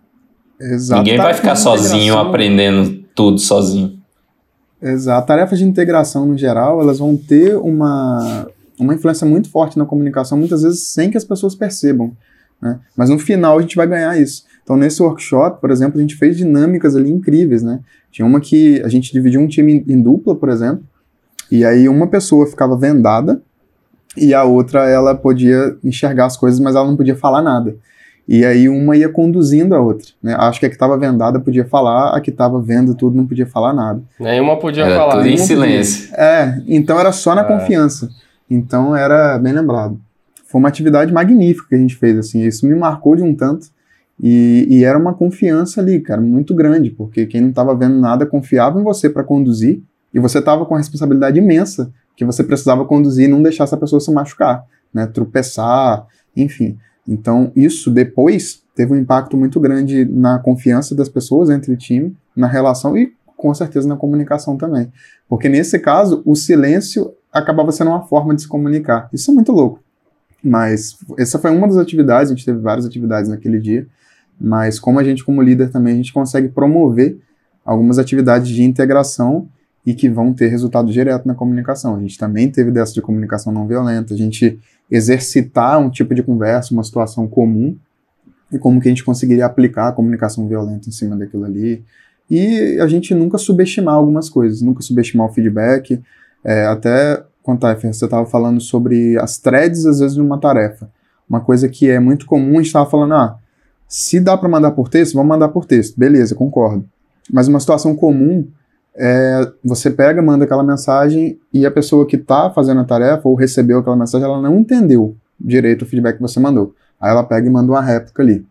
Exato. Ninguém vai ficar sozinho aprendendo tudo sozinho. Exato. Tarefas de integração no geral, elas vão ter uma, uma influência muito forte na comunicação, muitas vezes sem que as pessoas percebam. Né? Mas no final a gente vai ganhar isso. Então, nesse workshop, por exemplo, a gente fez dinâmicas ali incríveis, né? Tinha uma que a gente dividiu um time em dupla, por exemplo, e aí uma pessoa ficava vendada e a outra ela podia enxergar as coisas, mas ela não podia falar nada. E aí uma ia conduzindo a outra. Né? Acho que a que estava vendada podia falar, a que estava vendo tudo não podia falar nada. Nenhuma podia era falar. Tudo em silêncio. Podia. É, então era só na é. confiança. Então era bem lembrado. Foi uma atividade magnífica que a gente fez, assim. Isso me marcou de um tanto. E, e era uma confiança ali, cara, muito grande, porque quem não estava vendo nada confiava em você para conduzir e você estava com a responsabilidade imensa que você precisava conduzir e não deixar essa pessoa se machucar, né? Tropeçar, enfim. Então, isso depois teve um impacto muito grande na confiança das pessoas entre o time, na relação e com certeza na comunicação também. Porque nesse caso, o silêncio acabava sendo uma forma de se comunicar. Isso é muito louco. Mas essa foi uma das atividades, a gente teve várias atividades naquele dia, mas como a gente como líder também a gente consegue promover algumas atividades de integração e que vão ter resultado direto na comunicação. A gente também teve dessa de comunicação não violenta, a gente exercitar um tipo de conversa, uma situação comum, e como que a gente conseguiria aplicar a comunicação violenta em cima daquilo ali. E a gente nunca subestimar algumas coisas, nunca subestimar o feedback. É, até, quando você estava falando sobre as threads, às vezes, de uma tarefa. Uma coisa que é muito comum, a gente estava falando, ah, se dá para mandar por texto, vamos mandar por texto. Beleza, concordo. Mas uma situação comum é, você pega, manda aquela mensagem e a pessoa que está fazendo a tarefa ou recebeu aquela mensagem, ela não entendeu direito o feedback que você mandou. Aí ela pega e manda uma réplica ali.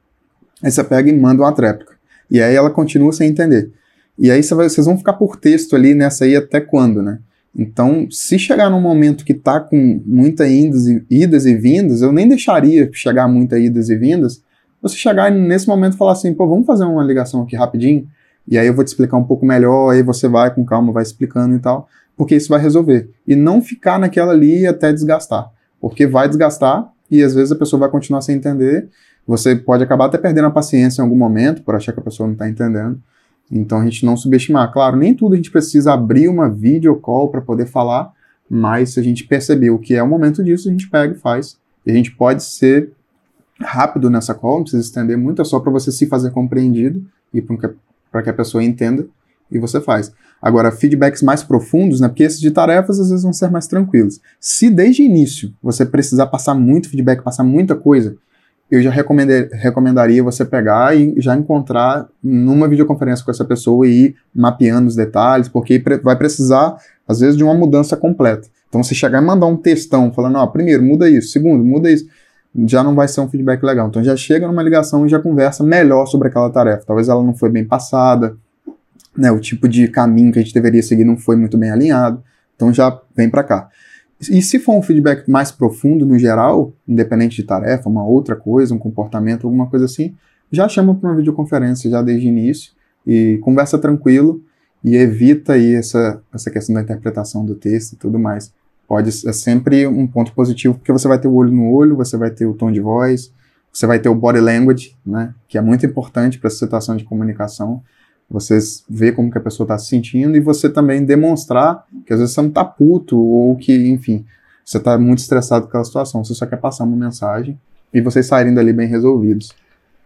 Aí você pega e manda uma tréplica. E aí ela continua sem entender. E aí vocês vão ficar por texto ali nessa aí até quando, né? Então, se chegar num momento que tá com muita idas e, vindas, eu nem deixaria chegar muita idas e vindas. Você chegar nesse momento e falar assim, pô, vamos fazer uma ligação aqui rapidinho, e aí eu vou te explicar um pouco melhor, aí você vai com calma, vai explicando e tal, porque isso vai resolver. E não ficar naquela ali até desgastar, porque vai desgastar e às vezes a pessoa vai continuar sem entender. Você pode acabar até perdendo a paciência em algum momento por achar que a pessoa não está entendendo. Então a gente não subestimar. Claro, nem tudo a gente precisa abrir uma video call para poder falar, mas se a gente perceber o que é o momento disso, a gente pega e faz. E a gente pode ser rápido nessa call, não precisa estender muito, é só para você se fazer compreendido e para que a pessoa entenda e você faz. Agora, feedbacks mais profundos, né? Porque esses de tarefas às vezes vão ser mais tranquilos. Se desde o início você precisar passar muito feedback, passar muita coisa, eu já recomendaria você pegar e já encontrar numa videoconferência com essa pessoa e ir mapeando os detalhes, porque vai precisar, às vezes, de uma mudança completa. Então, você chegar e mandar um textão falando, ó, primeiro, muda isso, segundo, muda isso, já não vai ser um feedback legal. Então, já chega numa ligação e já conversa melhor sobre aquela tarefa. Talvez ela não foi bem passada, né, o tipo de caminho que a gente deveria seguir não foi muito bem alinhado. Então, já vem para cá. E se for um feedback mais profundo no geral, independente de tarefa, uma outra coisa, um comportamento, alguma coisa assim, já chama para uma videoconferência já desde o início e conversa tranquilo e evita aí essa, essa questão da interpretação do texto e tudo mais. Pode é sempre um ponto positivo porque você vai ter o olho no olho, você vai ter o tom de voz, você vai ter o body language, né, que é muito importante para essa situação de comunicação você ver como que a pessoa está se sentindo e você também demonstrar que às vezes você não está puto ou que, enfim, você está muito estressado com aquela situação, você só quer passar uma mensagem e vocês saírem dali bem resolvidos.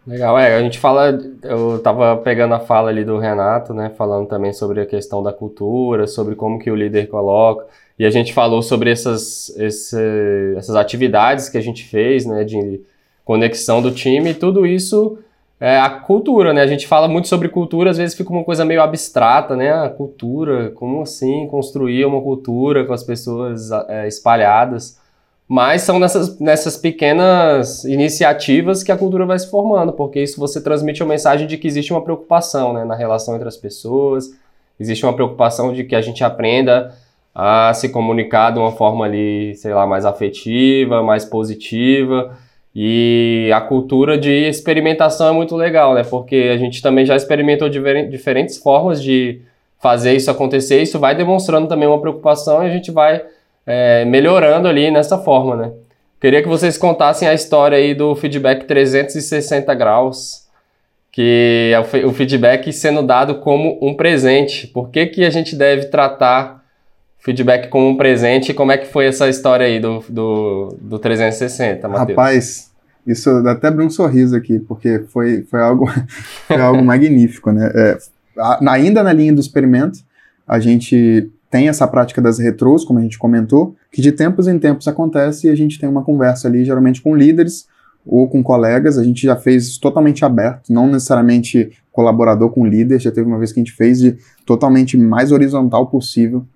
Legal, é, a gente fala, eu estava pegando a fala ali do Renato, né, falando também sobre a questão da cultura, sobre como que o líder coloca, e a gente falou sobre essas, esse, essas atividades que a gente fez, né, de conexão do time, e tudo isso é, a cultura, né? A gente fala muito sobre cultura, às vezes fica uma coisa meio abstrata, né? A cultura, como assim construir uma cultura com as pessoas é, espalhadas? Mas são nessas, nessas pequenas iniciativas que a cultura vai se formando, porque isso você transmite uma mensagem de que existe uma preocupação né, na relação entre as pessoas, existe uma preocupação de que a gente aprenda a se comunicar de uma forma ali, sei lá, mais afetiva, mais positiva. E a cultura de experimentação é muito legal, né? Porque a gente também já experimentou diferentes formas de fazer isso acontecer. Isso vai demonstrando também uma preocupação e a gente vai é, melhorando ali nessa forma, né? Queria que vocês contassem a história aí do feedback 360 graus, que é o feedback sendo dado como um presente. Por que, que a gente deve tratar feedback como um presente. Como é que foi essa história aí do, do, do 360, Matheus? Rapaz, isso até abrir um sorriso aqui, porque foi, foi algo, foi algo magnífico, né? É, ainda na linha do experimento, a gente tem essa prática das retrôs, como a gente comentou, que de tempos em tempos acontece e a gente tem uma conversa ali, geralmente com líderes ou com colegas. A gente já fez isso totalmente aberto, não necessariamente colaborador com líder, já teve uma vez que a gente fez de totalmente mais horizontal possível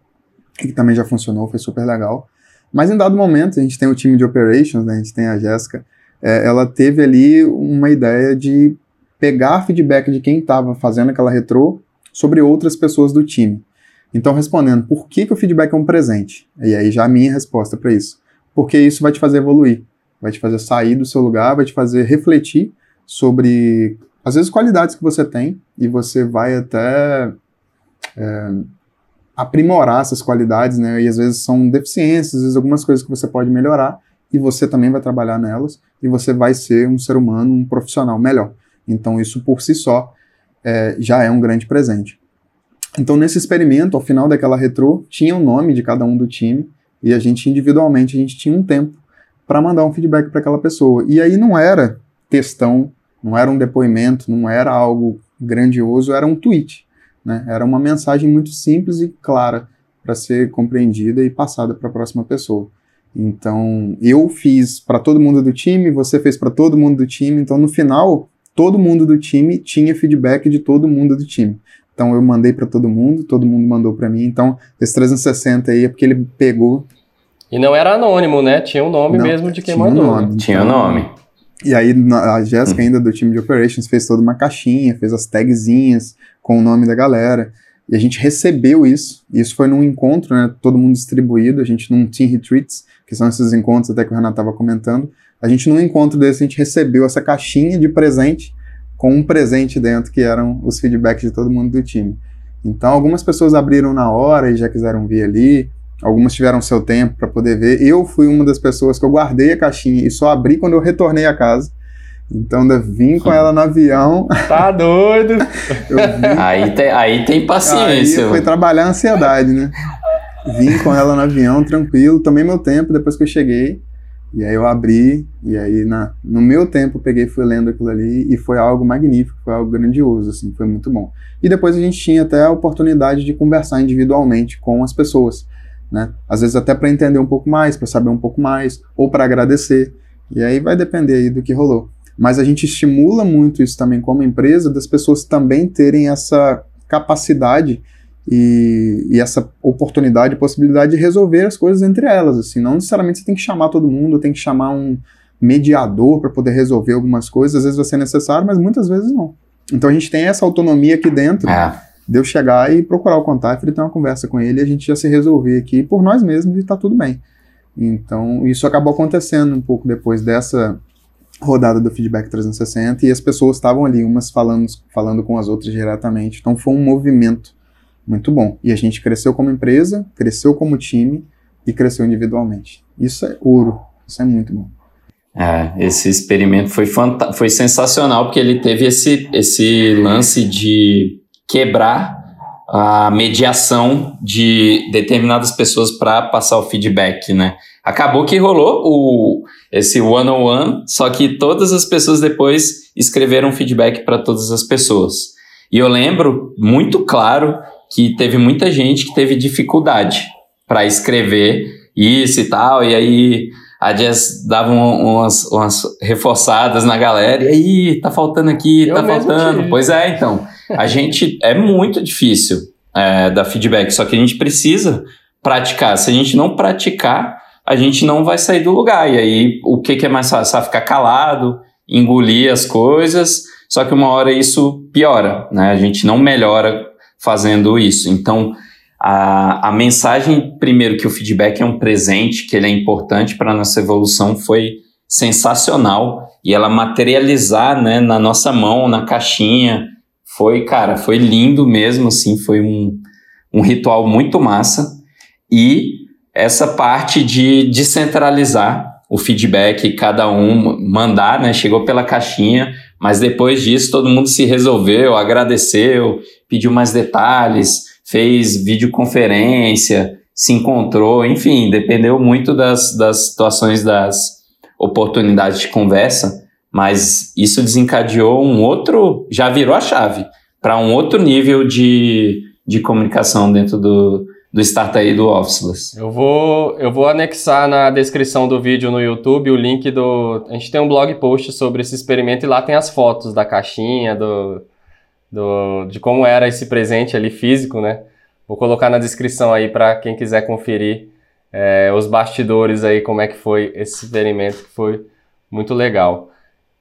que também já funcionou, foi super legal. Mas em dado momento, a gente tem o time de operations, né, a gente tem a Jéssica, é, ela teve ali uma ideia de pegar feedback de quem estava fazendo aquela retrô sobre outras pessoas do time. Então, respondendo, por que, que o feedback é um presente? E aí já a minha resposta para isso. Porque isso vai te fazer evoluir, vai te fazer sair do seu lugar, vai te fazer refletir sobre, às vezes, qualidades que você tem, e você vai até é, aprimorar essas qualidades, né? E às vezes são deficiências, às vezes algumas coisas que você pode melhorar e você também vai trabalhar nelas e você vai ser um ser humano, um profissional melhor. Então isso por si só é, já é um grande presente. Então nesse experimento, ao final daquela retrô, tinha o nome de cada um do time e a gente individualmente a gente tinha um tempo para mandar um feedback para aquela pessoa. E aí não era textão, não era um depoimento, não era algo grandioso, era um tweet. Né? Era uma mensagem muito simples e clara para ser compreendida e passada para a próxima pessoa. Então, eu fiz para todo mundo do time, você fez para todo mundo do time. Então, no final, todo mundo do time tinha feedback de todo mundo do time. Então, eu mandei para todo mundo, todo mundo mandou para mim. Então, esse 360 aí é porque ele pegou. E não era anônimo, né? Tinha o um nome não, mesmo de quem mandou. Um nome, né? Tinha o então, nome. E aí a Jéssica, ainda do time de operations, fez toda uma caixinha, fez as tagzinhas com o nome da galera. E a gente recebeu isso. E isso foi num encontro, né? Todo mundo distribuído. A gente num team retreats, que são esses encontros até que o Renato estava comentando. A gente num encontro desse, a gente recebeu essa caixinha de presente com um presente dentro, que eram os feedbacks de todo mundo do time. Então, algumas pessoas abriram na hora e já quiseram ver ali. Algumas tiveram seu tempo para poder ver. Eu fui uma das pessoas que eu guardei a caixinha e só abri quando eu retornei a casa. Então eu vim com ela no avião. Tá doido? aí, tem, aí tem paciência. Aí foi trabalhar a ansiedade, né? Vim com ela no avião, tranquilo, tomei meu tempo depois que eu cheguei. E aí eu abri, e aí na, no meu tempo peguei e fui lendo aquilo ali, e foi algo magnífico, foi algo grandioso, assim, foi muito bom. E depois a gente tinha até a oportunidade de conversar individualmente com as pessoas, né? Às vezes até para entender um pouco mais, para saber um pouco mais, ou para agradecer. E aí vai depender aí do que rolou. Mas a gente estimula muito isso também como empresa, das pessoas também terem essa capacidade e, e, essa oportunidade, possibilidade de resolver as coisas entre elas. Assim, não necessariamente você tem que chamar todo mundo, tem que chamar um mediador para poder resolver algumas coisas. Às vezes vai ser necessário, mas muitas vezes não. Então a gente tem essa autonomia aqui dentro. É. De eu chegar e procurar o contato, ele ter uma conversa com ele a gente já se resolver aqui por nós mesmos e tá tudo bem. Então, isso acabou acontecendo um pouco depois dessa rodada do Feedback 360 e as pessoas estavam ali, umas falando, falando com as outras diretamente. Então foi um movimento muito bom. E a gente cresceu como empresa, cresceu como time e cresceu individualmente. Isso é ouro. Isso é muito bom. É, esse experimento foi, foi sensacional porque ele teve esse, esse lance de quebrar a mediação de determinadas pessoas para passar o feedback, né? Acabou que rolou o, esse one-on-one, só que todas as pessoas depois escreveram feedback para todas as pessoas. E eu lembro muito claro que teve muita gente que teve dificuldade para escrever isso e tal, e aí a Jess dava umas, umas reforçadas na galera, e aí, tá faltando aqui, eu tá faltando. Pois é, então, a gente, é muito difícil é, dar feedback, só que a gente precisa praticar. Se a gente não praticar, a gente não vai sair do lugar. E aí, o que, que é mais fácil? Ficar calado, engolir as coisas, só que uma hora isso piora, né? A gente não melhora fazendo isso. Então, a, a mensagem, primeiro, que o feedback é um presente, que ele é importante para a nossa evolução, foi sensacional. E ela materializar né, na nossa mão, na caixinha, foi, cara, foi lindo mesmo, assim, foi um, um ritual muito massa. E essa parte de descentralizar o feedback, cada um mandar, né? Chegou pela caixinha, mas depois disso todo mundo se resolveu, agradeceu, pediu mais detalhes, fez videoconferência, se encontrou, enfim, dependeu muito das, das situações, das oportunidades de conversa, mas isso desencadeou um outro, já virou a chave para um outro nível de, de comunicação dentro do, do Startup do Officeless. Eu vou, eu vou anexar na descrição do vídeo no YouTube o link do. A gente tem um blog post sobre esse experimento e lá tem as fotos da caixinha, do, do, de como era esse presente ali físico, né? Vou colocar na descrição aí para quem quiser conferir é, os bastidores aí, como é que foi esse experimento, que foi muito legal.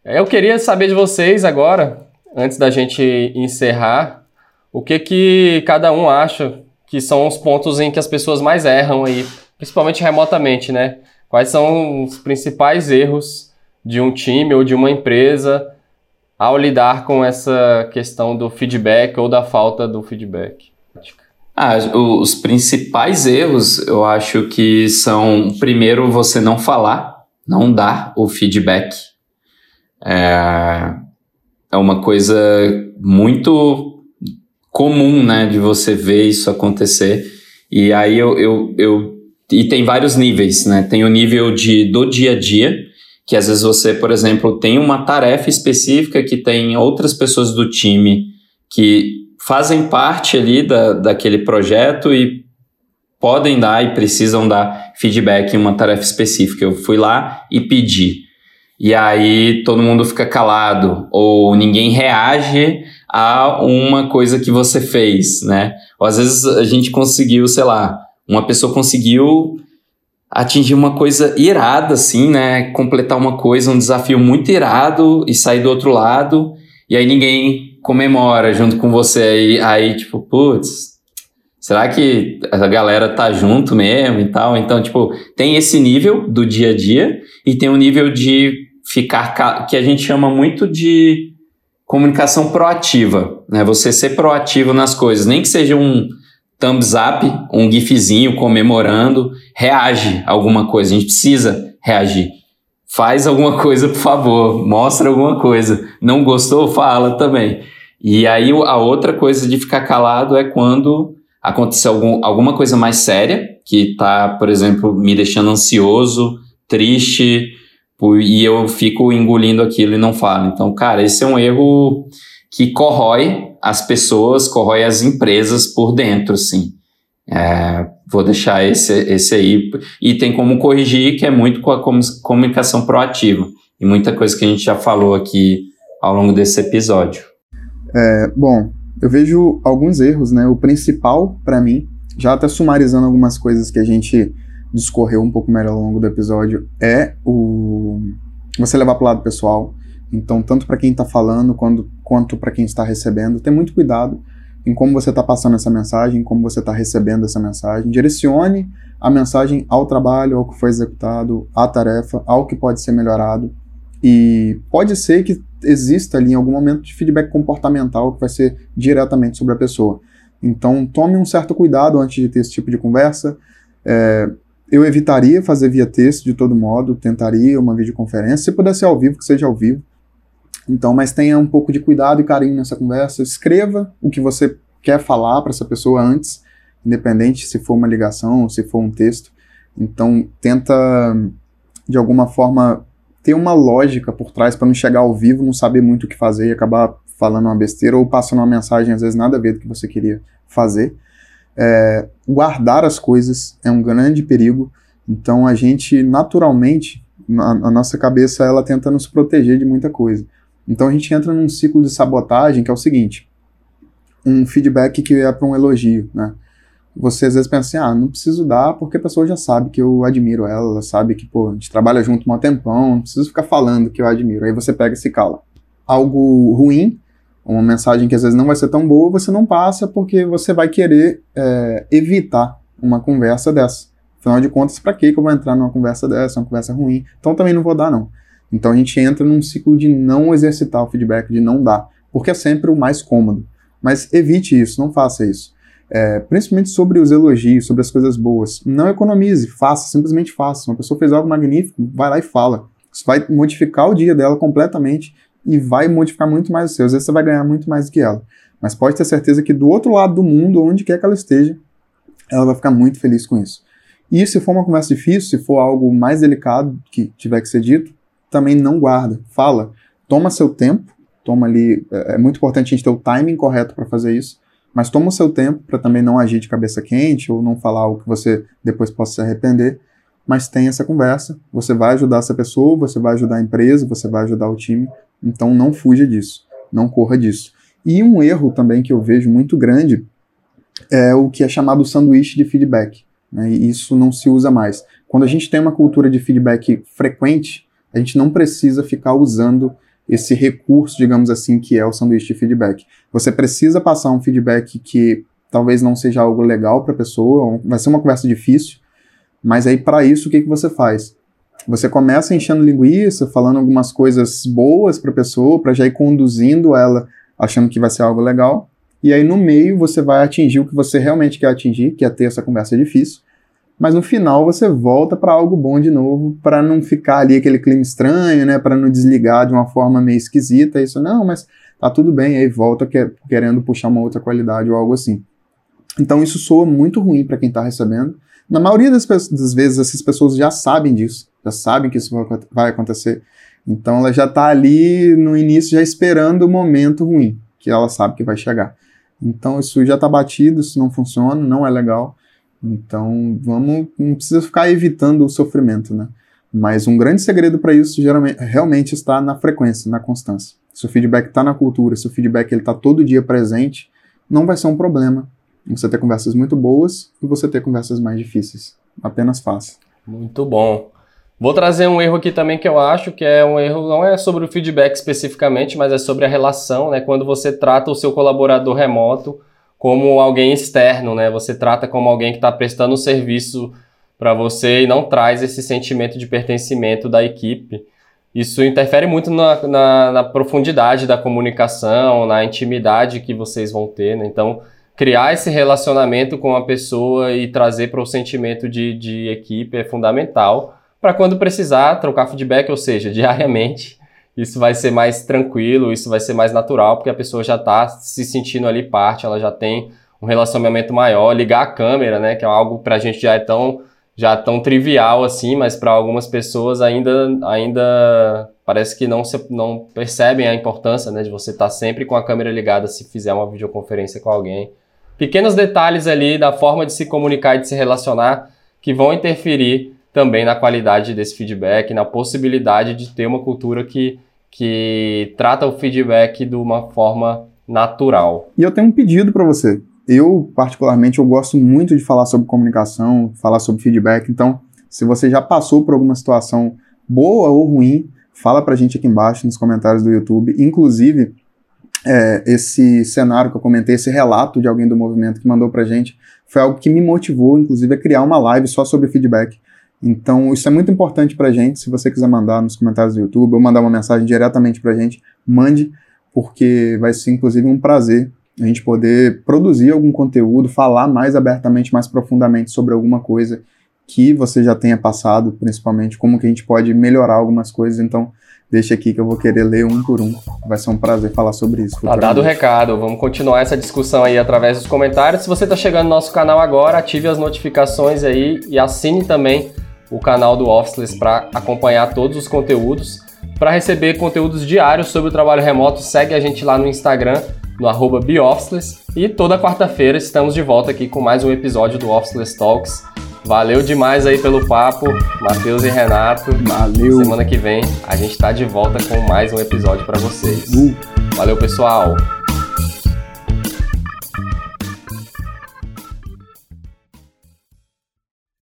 Eu queria saber de vocês agora, antes da gente encerrar, o que que cada um acha que são os pontos em que as pessoas mais erram aí, principalmente remotamente, né? Quais são os principais erros de um time ou de uma empresa ao lidar com essa questão do feedback ou da falta do feedback? Ah, os principais erros eu acho que são, primeiro, você não falar, não dar o feedback. É, é uma coisa muito comum, né, de você ver isso acontecer. E aí eu, eu, eu e tem vários níveis, né? Tem o nível de do dia a dia, que às vezes você, por exemplo, tem uma tarefa específica que tem outras pessoas do time que fazem parte ali da, daquele projeto e podem dar e precisam dar feedback em uma tarefa específica. Eu fui lá e pedi. E aí todo mundo fica calado, ou ninguém reage a uma coisa que você fez, né? Ou às vezes a gente conseguiu, sei lá, uma pessoa conseguiu atingir uma coisa irada, assim, né? Completar uma coisa, um desafio muito irado e sair do outro lado, e aí ninguém comemora junto com você. Aí, aí tipo, putz, será que a galera tá junto mesmo e tal? Então, tipo, tem esse nível do dia a dia e tem um nível de ficar, que a gente chama muito de comunicação proativa, né? Você ser proativo nas coisas, nem que seja um thumbs up, um gifzinho comemorando, reage a alguma coisa. A gente precisa reagir. Faz alguma coisa, por favor, mostra alguma coisa. Não gostou? Fala também. E aí a outra coisa de ficar calado é quando aconteceu algum, alguma coisa mais séria, que está, por exemplo, me deixando ansioso, triste, e eu fico engolindo aquilo e não falo. Então, cara, esse é um erro que corrói as pessoas, corrói as empresas por dentro, assim. É, vou deixar esse, esse aí. E tem como corrigir, que é muito com a comunicação proativa. E muita coisa que a gente já falou aqui ao longo desse episódio. É, bom, eu vejo alguns erros, né? O principal, para mim, já até sumarizando algumas coisas que a gente discorreu um pouco melhor ao longo do episódio, é o você levar para o lado pessoal. Então, tanto para quem está falando quanto, quanto para quem está recebendo, ter muito cuidado em como você está passando essa mensagem, como você está recebendo essa mensagem. Direcione a mensagem ao trabalho, ao que foi executado, à tarefa, ao que pode ser melhorado. E pode ser que exista ali em algum momento de feedback comportamental que vai ser diretamente sobre a pessoa. Então, tome um certo cuidado antes de ter esse tipo de conversa. É, eu evitaria fazer via texto de todo modo, tentaria uma videoconferência, se puder ser ao vivo, que seja ao vivo. Então, mas tenha um pouco de cuidado e carinho nessa conversa. Escreva o que você quer falar para essa pessoa antes, independente se for uma ligação ou se for um texto. Então, tenta de alguma forma ter uma lógica por trás para não chegar ao vivo, não saber muito o que fazer e acabar falando uma besteira ou passando uma mensagem às vezes nada a ver do que você queria fazer. É, guardar as coisas é um grande perigo. Então a gente naturalmente, a, a nossa cabeça ela tenta nos proteger de muita coisa. Então a gente entra num ciclo de sabotagem que é o seguinte: um feedback que é para um elogio, né? Você às vezes pensa assim, ah, não preciso dar porque a pessoa já sabe que eu admiro ela, ela sabe que, pô, a gente trabalha junto um tempão, não preciso ficar falando que eu admiro. Aí você pega e se cala. Algo ruim, uma mensagem que às vezes não vai ser tão boa, você não passa porque você vai querer é, evitar uma conversa dessa. Afinal de contas, para que eu vou entrar numa conversa dessa, uma conversa ruim? Então também não vou dar, não. Então a gente entra num ciclo de não exercitar o feedback, de não dar, porque é sempre o mais cômodo. Mas evite isso, não faça isso. É, principalmente sobre os elogios, sobre as coisas boas. Não economize, faça, simplesmente faça. Uma pessoa fez algo magnífico, vai lá e fala. Isso vai modificar o dia dela completamente e vai modificar muito mais o seu. Às vezes você vai ganhar muito mais do que ela. Mas pode ter certeza que do outro lado do mundo, onde quer que ela esteja, ela vai ficar muito feliz com isso. E se for uma conversa difícil, se for algo mais delicado que tiver que ser dito, também não guarda, fala, toma seu tempo, toma ali, é, é muito importante a gente ter o timing correto para fazer isso, mas toma o seu tempo para também não agir de cabeça quente ou não falar algo que você depois possa se arrepender, mas tem essa conversa, você vai ajudar essa pessoa, você vai ajudar a empresa, você vai ajudar o time, então não fuja disso, não corra disso. E um erro também que eu vejo muito grande é o que é chamado sanduíche de feedback. Né? E isso não se usa mais. Quando a gente tem uma cultura de feedback frequente, a gente não precisa ficar usando esse recurso, digamos assim, que é o sanduíche de feedback. Você precisa passar um feedback que talvez não seja algo legal para a pessoa, vai ser uma conversa difícil, mas aí para isso o que, que você faz? Você começa enchendo linguiça, falando algumas coisas boas para a pessoa, para já ir conduzindo ela achando que vai ser algo legal, e aí no meio você vai atingir o que você realmente quer atingir, que é ter essa conversa difícil, mas no final você volta para algo bom de novo, para não ficar ali aquele clima estranho, né, para não desligar de uma forma meio esquisita, isso não, mas tá tudo bem, aí volta querendo puxar uma outra qualidade ou algo assim. Então isso soa muito ruim para quem está recebendo. Na maioria das, das, vezes essas pessoas já sabem disso, já sabem que isso vai acontecer. Então ela já está ali no início já esperando o momento ruim, que ela sabe que vai chegar. Então isso já está batido, isso não funciona, não é legal. Então, vamos, não precisa ficar evitando o sofrimento, né? Mas um grande segredo para isso geralmente, realmente está na frequência, na constância. Se o feedback está na cultura, se o feedback está todo dia presente, não vai ser um problema você ter conversas muito boas e você ter conversas mais difíceis. Apenas faça. Muito bom. Vou trazer um erro aqui também que eu acho que é um erro, não é sobre o feedback especificamente, mas é sobre a relação, né? Quando você trata o seu colaborador remoto como alguém externo, né? Você trata como alguém que está prestando um serviço para você e não traz esse sentimento de pertencimento da equipe. Isso interfere muito na, na, na profundidade da comunicação, na intimidade que vocês vão ter, né? Então, criar esse relacionamento com a pessoa e trazer para o sentimento de, de equipe é fundamental para quando precisar trocar feedback, ou seja, diariamente. Isso vai ser mais tranquilo, isso vai ser mais natural, porque a pessoa já está se sentindo ali parte, ela já tem um relacionamento maior. Ligar a câmera, né, que é algo para a gente já é tão, já tão trivial assim, mas para algumas pessoas ainda, ainda parece que não, se, não percebem a importância né, de você estar tá sempre com a câmera ligada se fizer uma videoconferência com alguém. Pequenos detalhes ali da forma de se comunicar e de se relacionar que vão interferir também na qualidade desse feedback, na possibilidade de ter uma cultura que, que trata o feedback de uma forma natural. E eu tenho um pedido para você. Eu, particularmente, eu gosto muito de falar sobre comunicação, falar sobre feedback. Então, se você já passou por alguma situação boa ou ruim, fala pra gente aqui embaixo nos comentários do YouTube. Inclusive, é, esse cenário que eu comentei, esse relato de alguém do movimento que mandou pra gente, foi algo que me motivou, inclusive, a criar uma live só sobre feedback. Então, isso é muito importante para a gente. Se você quiser mandar nos comentários do YouTube ou mandar uma mensagem diretamente para a gente, mande, porque vai ser inclusive um prazer a gente poder produzir algum conteúdo, falar mais abertamente, mais profundamente sobre alguma coisa que você já tenha passado, principalmente, como que a gente pode melhorar algumas coisas. Então, deixa aqui que eu vou querer ler um por um. Vai ser um prazer falar sobre isso. Tá dado o recado. Vamos continuar essa discussão aí através dos comentários. Se você está chegando no nosso canal agora, ative as notificações aí e assine também o canal do Officeless para acompanhar todos os conteúdos. Para receber conteúdos diários sobre o trabalho remoto, segue a gente lá no Instagram, no arroba. E toda quarta-feira estamos de volta aqui com mais um episódio do Officeless Talks. Valeu demais aí pelo papo, Matheus e Renato. Valeu. Semana que vem a gente está de volta com mais um episódio para vocês. Uh. Valeu, pessoal.